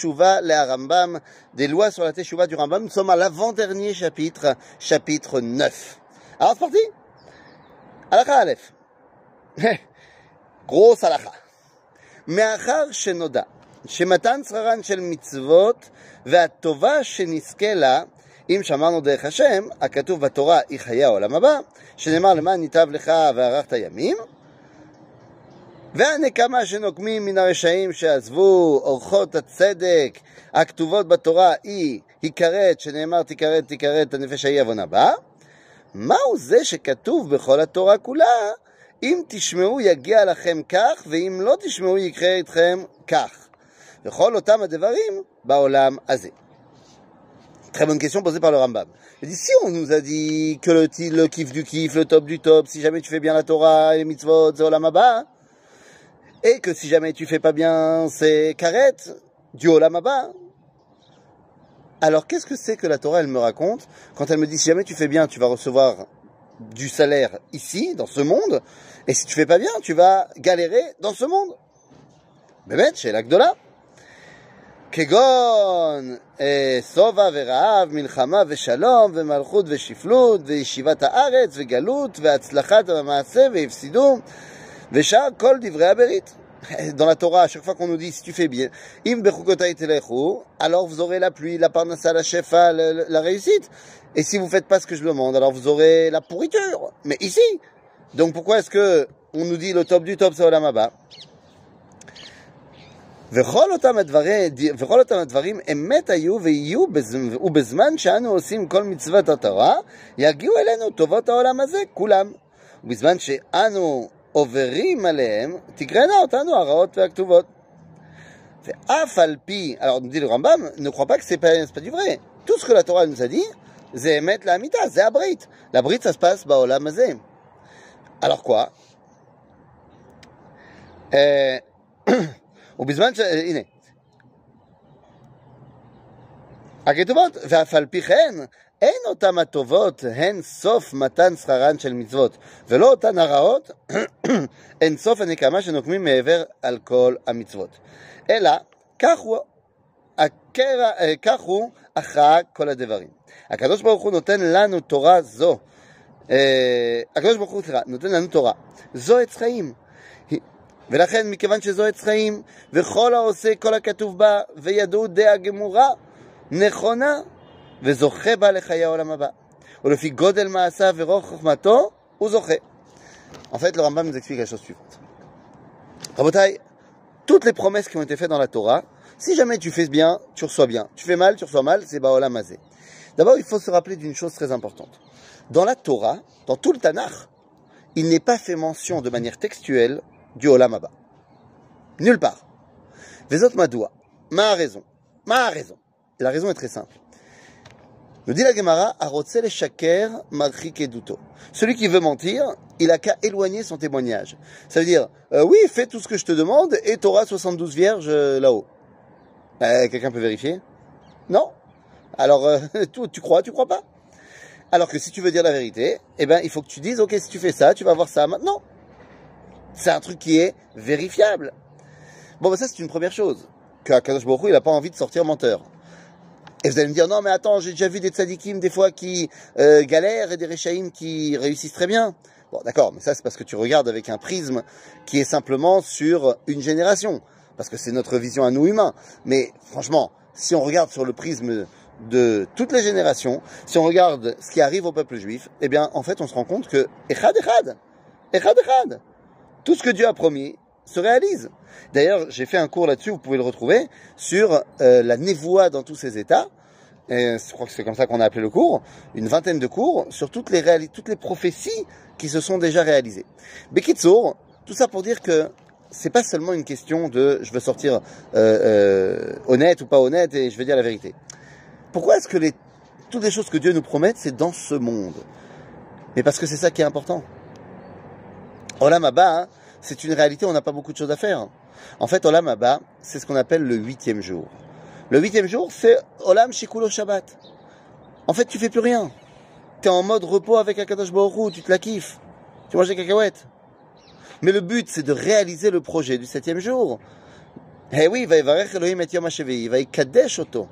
Teshuva le Rambam, des lois sur la Teshuva du Rambam. Nous sommes à l'avant-dernier chapitre, chapitre 9. Alors c'est parti Alakha Aleph. Grosse alakha. מאחר שנודע שמתן שכרן של מצוות והטובה שנזכה לה, אם שמרנו דרך השם, הכתוב בתורה היא חיי העולם הבא, שנאמר למען ניטב לך וערכת ימים, והנקמה שנוקמים מן הרשעים שעזבו אורחות הצדק הכתובות בתורה היא היכרת, שנאמר תיכרת תיכרת הנפש ההיא עוון הבא, מהו זה שכתוב בכל התורה כולה, אם תשמעו יגיע לכם כך, ואם לא תשמעו יקרה איתכם כך. וכל אותם הדברים בעולם הזה. Très bonne question posée par le Rambam. Il dit, si on nous a dit que le, le kiff du kiff, le top du top, si jamais tu fais bien la Torah et les mitzvot, c'est Olam Haba, et que si jamais tu fais pas bien, c'est karet du Olam Haba. Alors qu'est-ce que c'est que la Torah, elle me raconte quand elle me dit, si jamais tu fais bien, tu vas recevoir du salaire ici, dans ce monde, et si tu fais pas bien, tu vas galérer dans ce monde. באמת, שאלה גדולה. כגון שובע ורעב, מלחמה ושלום, ומלכות ושפלות, וישיבת הארץ, וגלות, והצלחת המעשה, והפסידו, ושאר כל דברי הברית. Dans la Torah, à chaque fois qu'on nous dit si tu fais bien, im bechukotai telechu, alors vous aurez la pluie, la parnassa, la shefa, la, la réussite. Et si vous faites pas ce que je demande, alors vous aurez la pourriture. Mais ici. Donc pourquoi est-ce que on nous dit le top du top c'est Olam Haba וכל אותם הדברים, וכל אותם הדברים אמת היו ויהיו, ובזמן שאנו עושים כל מצוות התורה, יגיעו אלינו טובות העולם הזה, כולם. ובזמן שאנו עוברים עליהם, תקראנה אותנו הרעות והכתובות. ואף על פי, alors nous dit le Rambam, ne crois pas que c'est pas, pas du vrai. Tout ce que la Torah nous a dit, זה אמת לאמיתה, זה הברית. לברית ça se passe בעולם הזה. Alors quoi ובזמן ש... הנה. הכתובות, ואף על פי כן, אין אותן הטובות הן סוף מתן שכרן של מצוות, ולא אותן הרעות הן סוף הנקמה שנוקמים מעבר על כל המצוות. אלא, כך הוא, הקרע, כך הוא הכרעה כל הדברים. הקדוש ברוך הוא נותן לנו תורה זו, הקדוש ברוך הוא, סליחה, נותן לנו תורה. זו עץ חיים. ולכן, מכיוון שזו עץ חיים, וכל העושה כל הכתוב בה, וידעו דעה גמורה, נכונה, וזוכה בה לחיי העולם הבא. ולפי גודל מעשיו ורוח חוכמתו, הוא זוכה. En fait, le Rambam nous explique la chose suivante. Rabotai, toutes les promesses qui ont été faites dans la Torah, si jamais tu fais bien, tu reçois bien. Tu fais mal, tu reçois mal, c'est Baolam Azé. D'abord, il faut se rappeler d'une chose très importante. Dans la Torah, dans tout le Tanakh, il n'est pas fait mention de manière textuelle du Olam Abba. Nulle part. Vezot Madoua. Ma raison. Ma raison. Et la raison est très simple. Nous dit la Gemara, Arotzel shaker eduto. Celui qui veut mentir, il a qu'à éloigner son témoignage. Ça veut dire, euh, oui, fais tout ce que je te demande et tu auras 72 vierges euh, là-haut. Euh, Quelqu'un peut vérifier? Non? Alors, tu, crois, tu crois pas? Alors que si tu veux dire la vérité, eh ben, il faut que tu dises, ok, si tu fais ça, tu vas voir ça maintenant. C'est un truc qui est vérifiable. Bon, ben ça, c'est une première chose. Que Akadosh Baruch il n'a pas envie de sortir menteur. Et vous allez me dire, non, mais attends, j'ai déjà vu des tzadikim des fois qui euh, galèrent et des rechaïm qui réussissent très bien. Bon, d'accord, mais ça, c'est parce que tu regardes avec un prisme qui est simplement sur une génération. Parce que c'est notre vision à nous humains. Mais franchement, si on regarde sur le prisme de toutes les générations, si on regarde ce qui arrive au peuple juif, eh bien, en fait, on se rend compte que Echad Echad, Echad Echad, tout ce que Dieu a promis se réalise. D'ailleurs, j'ai fait un cours là-dessus, vous pouvez le retrouver, sur euh, la névoie dans tous ces états. Et je crois que c'est comme ça qu'on a appelé le cours, une vingtaine de cours sur toutes les, toutes les prophéties qui se sont déjà réalisées. Bekitsour, tout ça pour dire que c'est pas seulement une question de je veux sortir euh, euh, honnête ou pas honnête et je veux dire la vérité. Pourquoi est-ce que les, toutes les choses que Dieu nous promet, c'est dans ce monde? Mais parce que c'est ça qui est important. Olam Abba, hein, c'est une réalité, on n'a pas beaucoup de choses à faire. En fait, Olam Abba, c'est ce qu'on appelle le huitième jour. Le huitième jour, c'est Olam Shikulo Shabbat. En fait, tu fais plus rien. Tu es en mode repos avec Akadosh Baruch tu te la kiffes. Tu manges des cacahuètes. Mais le but, c'est de réaliser le projet du septième jour. Eh oui, Vayevarech Elohim et Yom HaShevi'i, Vayikadesh Oto.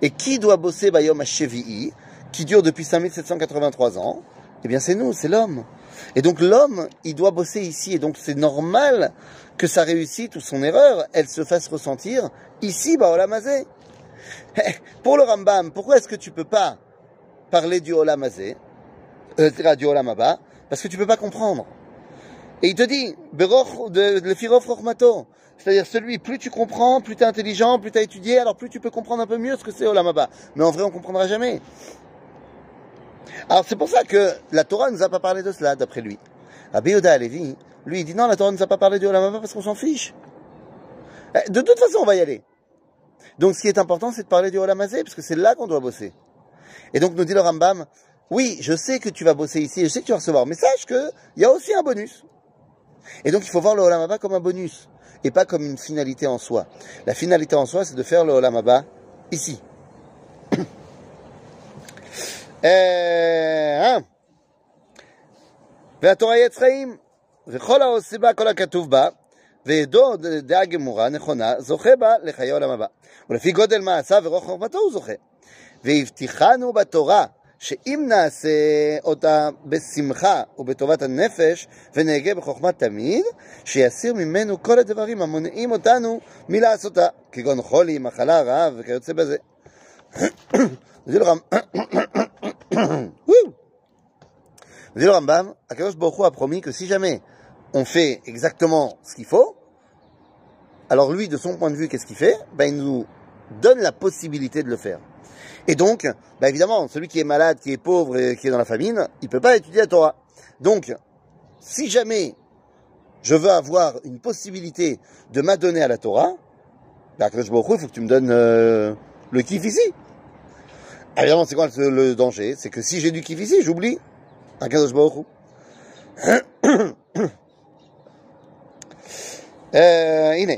Et qui doit bosser Bayom HaShevi'i, qui dure depuis 5783 ans? Eh bien, c'est nous, c'est l'homme. Et donc, l'homme, il doit bosser ici. Et donc, c'est normal que sa réussite ou son erreur, elle se fasse ressentir ici, Baolamazé. Eh, Pour le Rambam, pourquoi est-ce que tu peux pas parler du Olamazé, euh, du Olamaba Parce que tu peux pas comprendre. Et il te dit, le Firof Rochmato. C'est-à-dire celui, plus tu comprends, plus tu es intelligent, plus tu as étudié, alors plus tu peux comprendre un peu mieux ce que c'est Olamaba. Mais en vrai, on comprendra jamais. Alors c'est pour ça que la Torah ne nous a pas parlé de cela, d'après lui. Rabbi Yehuda Alevi, lui, il dit non, la Torah ne nous a pas parlé du Olamaba parce qu'on s'en fiche. Eh, De toute façon, on va y aller. Donc ce qui est important, c'est de parler du Olamazé, parce que c'est là qu'on doit bosser. Et donc nous dit le Rambam, oui, je sais que tu vas bosser ici, je sais que tu vas recevoir, mais sache qu'il y a aussi un bonus. Et donc il faut voir le Olamaba comme un bonus, et pas comme une finalité en soi. La finalité en soi, c'est de faire le Olamaba ici. אה, והתורה היא עץ חיים, וכל העושה בה, כל הכתוב בה, וידו דעה גמורה, נכונה, זוכה בה לחיי עולם הבא. ולפי גודל מעשיו ורוח חוכמתו הוא זוכה. והבטיחנו בתורה, שאם נעשה אותה בשמחה ובטובת הנפש, ונהגה בחוכמה תמיד, שיסיר ממנו כל הדברים המונעים אותנו מלעשותה, כגון חולי, מחלה, רעב וכיוצא בזה. Dit le Rambam, Akadosh Baruch a promis que si jamais on fait exactement ce qu'il faut, alors lui, de son point de vue, qu'est-ce qu'il fait? Ben, Il nous donne la possibilité de le faire. Et donc, ben, évidemment, celui qui est malade, qui est pauvre et qui est dans la famine, il ne peut pas étudier la Torah. Donc, si jamais je veux avoir une possibilité de m'adonner à la Torah, ben, Akadosh il faut que tu me donnes euh, le kiff ici. Évidemment, c'est quoi le, le danger C'est que si j'ai du kiff ici, j'oublie. הקדוש ברוך הוא. אה, הנה,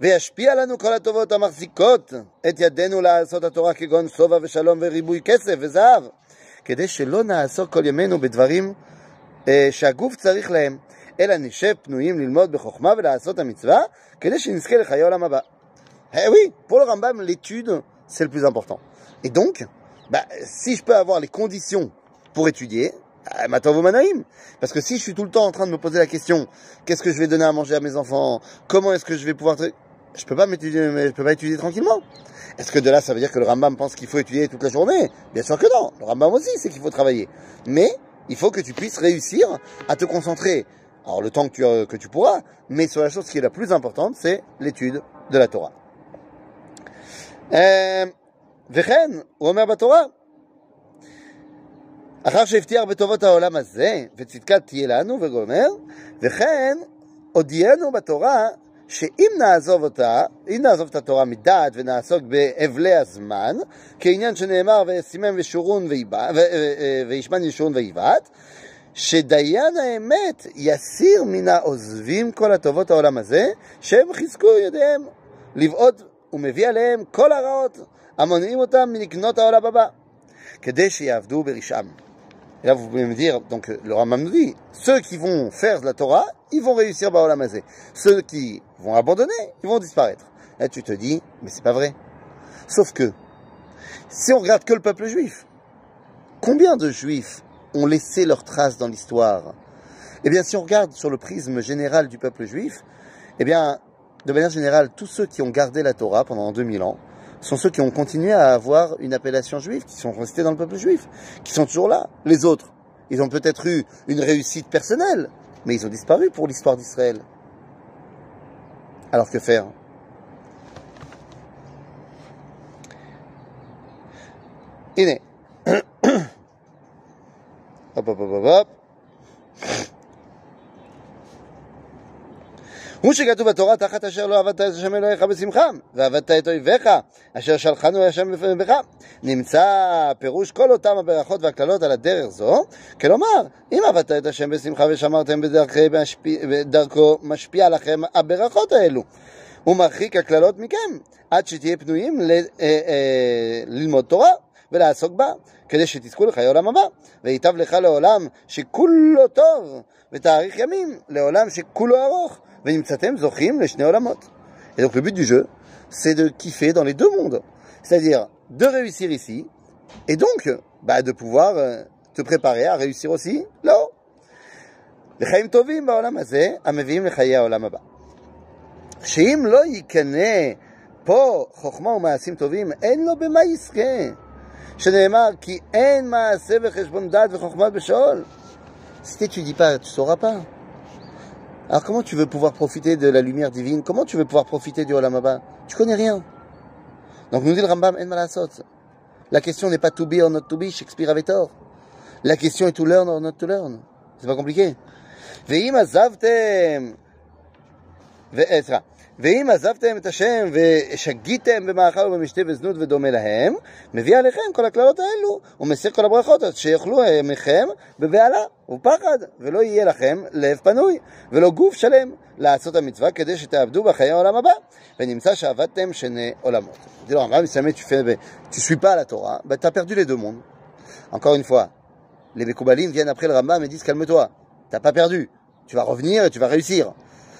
וישפיע לנו כל הטובות המחזיקות את ידינו לעשות התורה כגון שובע ושלום וריבוי כסף וזהב, כדי שלא נעסוק כל ימינו בדברים אה, שהגוף צריך להם, אלא נשב פנויים ללמוד בחוכמה ולעשות המצווה, כדי שנזכה לחיי עולם הבא. Eh oui, pour le Rambam, l'étude, c'est le plus important. Et donc, bah, si je peux avoir les conditions pour étudier, Manaïm. Parce que si je suis tout le temps en train de me poser la question, qu'est-ce que je vais donner à manger à mes enfants? Comment est-ce que je vais pouvoir... Je peux pas m'étudier, je peux pas étudier tranquillement. Est-ce que de là, ça veut dire que le Rambam pense qu'il faut étudier toute la journée? Bien sûr que non. Le Rambam aussi, c'est qu'il faut travailler. Mais il faut que tu puisses réussir à te concentrer. Alors le temps que tu, euh, que tu pourras, mais sur la chose qui est la plus importante, c'est l'étude de la Torah. Euh, וכן, הוא אומר בתורה, אחר שהבטיח בטובות העולם הזה, וצדקה תהיה לנו, וגומר, וכן הודיענו בתורה שאם נעזוב אותה, אם נעזוב את התורה מדעת ונעסוק באבלי הזמן, כעניין שנאמר וישימם ושורון ו- וישמן ישורון ויבעט, שדיין האמת יסיר מן העוזבים כל הטובות העולם הזה, שהם חיזקו ידיהם לבעוט ומביא עליהם כל הרעות המונעים אותם מלקנות העולם הבא, כדי שיעבדו ברשעם. Et là, vous pouvez me dire, donc le Rambam nous dit, ceux qui vont faire de la Torah, ils vont réussir Baolam Hazé. Ceux qui vont abandonner, ils vont disparaître. Là, tu te dis, mais c'est pas vrai. Sauf que, si on regarde que le peuple juif, combien de juifs ont laissé leurs traces dans l'histoire Eh bien, si on regarde sur le prisme général du peuple juif, eh bien, de manière générale, tous ceux qui ont gardé la Torah pendant 2000 ans sont ceux qui ont continué à avoir une appellation juive, qui sont restés dans le peuple juif, qui sont toujours là. Les autres, ils ont peut-être eu une réussite personnelle, mais ils ont disparu pour l'histoire d'Israël. Alors que faire? Iné. hop, hop, hop, hop, hop. הוא שכתוב בתורה תחת אשר לא עבדת את השם אלוהיך בשמחה, ועבדת את אויביך, אשר שלחנו השם בך. נמצא פירוש כל אותם הברכות והקללות על הדרך זו, כלומר, אם עבדת את השם בשמחה ושמרתם בדרכי משפיע, בדרכו, משפיע לכם הברכות האלו. הוא מרחיק הקללות מכם, עד שתהיה פנויים ל, אה, אה, ללמוד תורה ולעסוק בה, כדי שתזכו לחיי עולם הבא, וייטב לך לעולם שכולו טוב, ותאריך ימים לעולם שכולו ארוך, ונמצאתם זוכים לשני עולמות. Et donc le but du jeu, c'est de kiffer dans les deux mondes. C'est-à-dire de réussir ici, et donc bah, de pouvoir euh, te préparer à réussir aussi là-haut. לחיים טובים בעולם הזה, המביאים לחיי העולם הבא. שאם לא יקנא פה חוכמה ומעשים טובים, אין לו במה יזכה. שנאמר, כי אין מעשה וחשבון דת וחוכמה בשאול. Si tu dis pas, tu sauras pas. Alors comment tu veux pouvoir profiter de la lumière divine? Comment tu veux pouvoir profiter du Olam Tu connais rien. Donc nous dit le Rambam, en malasot. La question n'est pas to be or not to be, Shakespeare avait tort. La question est to learn or not to learn. C'est pas compliqué. Ve'im azavtem. Ve'etra ואם עזבתם את השם ושגיתם במאכל ובמשתה וזנות ודומה להם, מביא עליכם כל הקללות האלו, ומסיר כל הברכות, אז שיאכלו מכם בבהלה ופחד, ולא יהיה לכם לב פנוי, ולא גוף שלם לעשות המצווה, כדי שתעבדו בחיי העולם הבא, ונמצא שעבדתם שני עולמות. dis alors, Rambam, si tu fais, tu suis pas la Torah, ben, tu as perdu les deux mondes. Encore une fois, les Mekoubalim viennent après le Rambam et disent calme-toi, t'as pas perdu, tu vas revenir et tu vas réussir.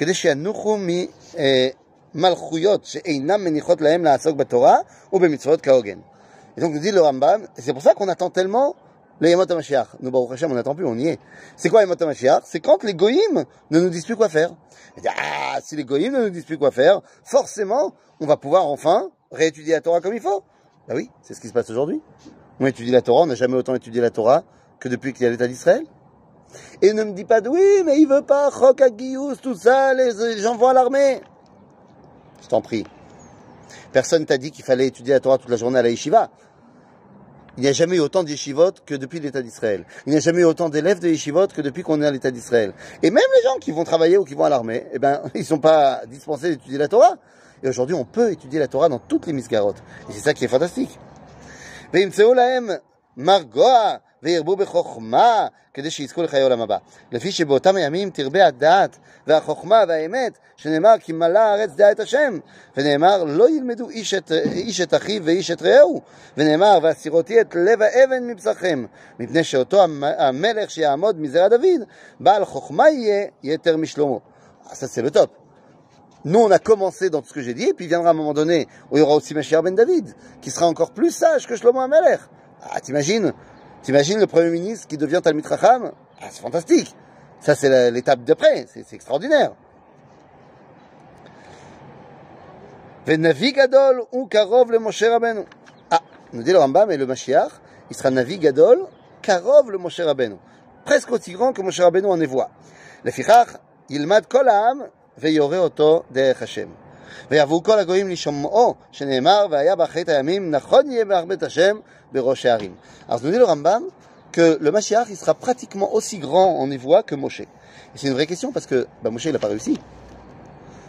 כדי שינוחו ממלכויות שאינם מניחות להם לעסוק בתורה ובמצוות כהוגן. Et donc nous dit le Rambam, c'est pour ça qu'on attend tellement le Yamot HaMashiach. Nous, Baruch Hashem, on n'attend plus, on y est. C'est quoi Yamot HaMashiach C'est quand les goïms ne nous disent plus quoi faire. Ah, si les goïms ne nous disent plus quoi faire, forcément, on va pouvoir enfin réétudier la Torah comme il faut. Bah oui, c'est ce qui se passe aujourd'hui. On étudie la Torah, on n'a jamais autant étudié la Torah que depuis qu'il y a l'État d'Israël. Et ne me dis pas de oui, mais il veut pas, Chok tout ça, les, gens vont à l'armée. Je t'en prie. Personne t'a dit qu'il fallait étudier la Torah toute la journée à la yeshiva. Il n'y a jamais eu autant de yeshivot que depuis l'État d'Israël. Il n'y a jamais eu autant d'élèves de yeshivot que depuis qu'on est à l'État d'Israël. Et même les gens qui vont travailler ou qui vont à l'armée, eh ben, ils sont pas dispensés d'étudier la Torah. Et aujourd'hui, on peut étudier la Torah dans toutes les misgarotes. Et c'est ça qui est fantastique. וירבו בחוכמה כדי שיזכו לחיי עולם הבא. לפי שבאותם הימים תרבה הדעת והחוכמה והאמת, שנאמר כי מלא הארץ דעה את השם, ונאמר לא ילמדו איש את, איש את אחיו ואיש את רעהו, ונאמר והסירותי את לב האבן מבשרכם, מפני שאותו המלך שיעמוד מזרע דוד, בעל חוכמה יהיה יתר משלמה. Ça c'est le top. Nous, on a commencé dans tout ce que j'ai dit, et puis viendra un moment donné où il y aura aussi Mashiach ben David, qui sera encore plus sage que Shlomo Amelech. Ah, t'imagines T'imagines le Premier ministre qui devient Talmud Raham ah, C'est fantastique. Ça, c'est l'étape d'après. C'est extraordinaire. Ou Karov le Moshe Rabbeinu. Ah, nous dit le Rambam et le Mashiach, il sera Navi Gadol, Karov le Moshe Rabbeinu. Presque aussi grand que Moshe Rabbeinu en est voix. Le Fichach, il mat kol ha'am, ve'yore oto derech Hashem. ויבואו כל הגויים לשומעו, שנאמר, והיה באחרית הימים, נכון יהיה בהרבית השם, alors, nous dit le Rambam que le Mashiach, il sera pratiquement aussi grand en évoix que Moshe. Et c'est une vraie question parce que bah, Moshe, il n'a pas réussi.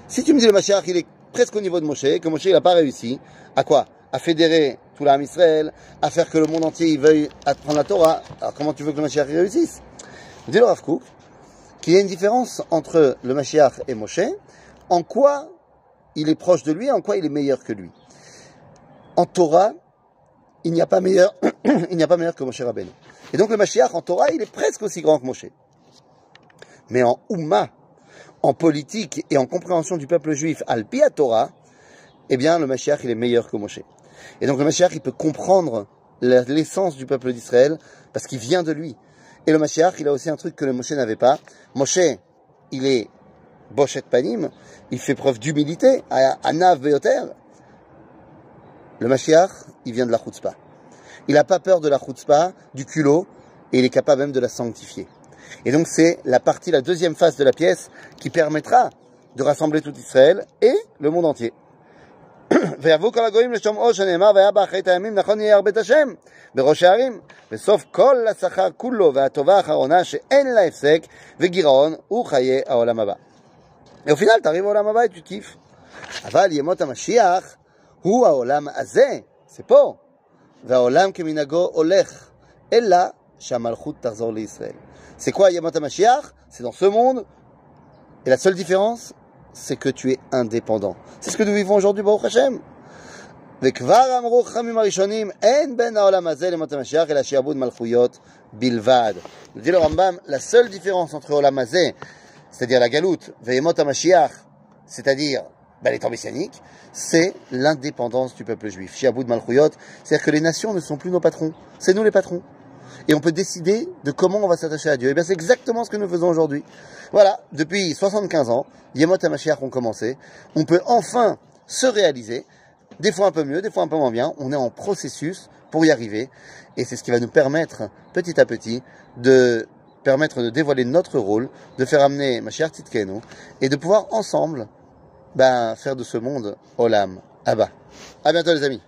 Si tu me dis le Mashiach, il est presque au niveau de Moshe, que Moshe, il n'a pas réussi, à quoi À fédérer tout l'âme Israël, à faire que le monde entier il veuille apprendre la Torah. Alors, comment tu veux que le Mashiach réussisse Nous dit le Rav Kook qu'il y a une différence entre le Mashiach et Moshe, en quoi il est proche de lui, en quoi il est meilleur que lui. En Torah, il n'y a pas meilleur, il n'y a pas meilleur que Moshe Rabbeinu. Et donc le Mashiach en Torah, il est presque aussi grand que Moshe. Mais en Ummah, en politique et en compréhension du peuple juif al à Torah, eh bien le Mashiach, il est meilleur que Moshe. Et donc le Mashiach, il peut comprendre l'essence du peuple d'Israël parce qu'il vient de lui. Et le Mashiach, il a aussi un truc que le Moshe n'avait pas. Moshe, il est Boshet Panim, il fait preuve d'humilité, Anav Beoter, le Mashiach, il vient de la chutzpah. Il n'a pas peur de la chutzpah, du culot, et il est capable même de la sanctifier. Et donc c'est la partie, la deuxième phase de la pièce qui permettra de rassembler tout Israël et le monde entier. ויבואו כל הגויים לשומעו שנאמר והיה באחרית הימים נכון יהיה הרבה את השם בראש הערים בסוף כל השכר כולו והטובה האחרונה שאין לה הפסק וגירעון הוא חיי העולם הבא. Et au final, tu arrives au Olam et tu kiffes. אבל ימות המשיח הוא העולם הזה, c'est פה, והעולם כמנהגו הולך, אלא שהמלכות תחזור לישראל. C'est quoi ימות המשיח? C'est dans ce monde, et la seule différence, c'est que tu es indépendant. C'est ce que nous vivons aujourd'hui, Baruch Hashem. וכבר אמרו חכמים הראשונים, אין בין העולם הזה למות המשיח, אלא שיעבוד מלכויות בלבד. dit le Rambam, la seule différence entre עולם הזה, c'est-à-dire la galoute, Vehemot Mashiach, c'est-à-dire ben, les temps messianiques, c'est l'indépendance du peuple juif. Shiaboud Malchouyot, c'est-à-dire que les nations ne sont plus nos patrons, c'est nous les patrons. Et on peut décider de comment on va s'attacher à Dieu. Et bien c'est exactement ce que nous faisons aujourd'hui. Voilà, depuis 75 ans, Yemot et ont commencé. On peut enfin se réaliser, des fois un peu mieux, des fois un peu moins bien. On est en processus pour y arriver. Et c'est ce qui va nous permettre, petit à petit, de permettre de dévoiler notre rôle, de faire amener Mashiach Titkenu, et de pouvoir ensemble ben, faire de ce monde Olam Abba. À bientôt les amis.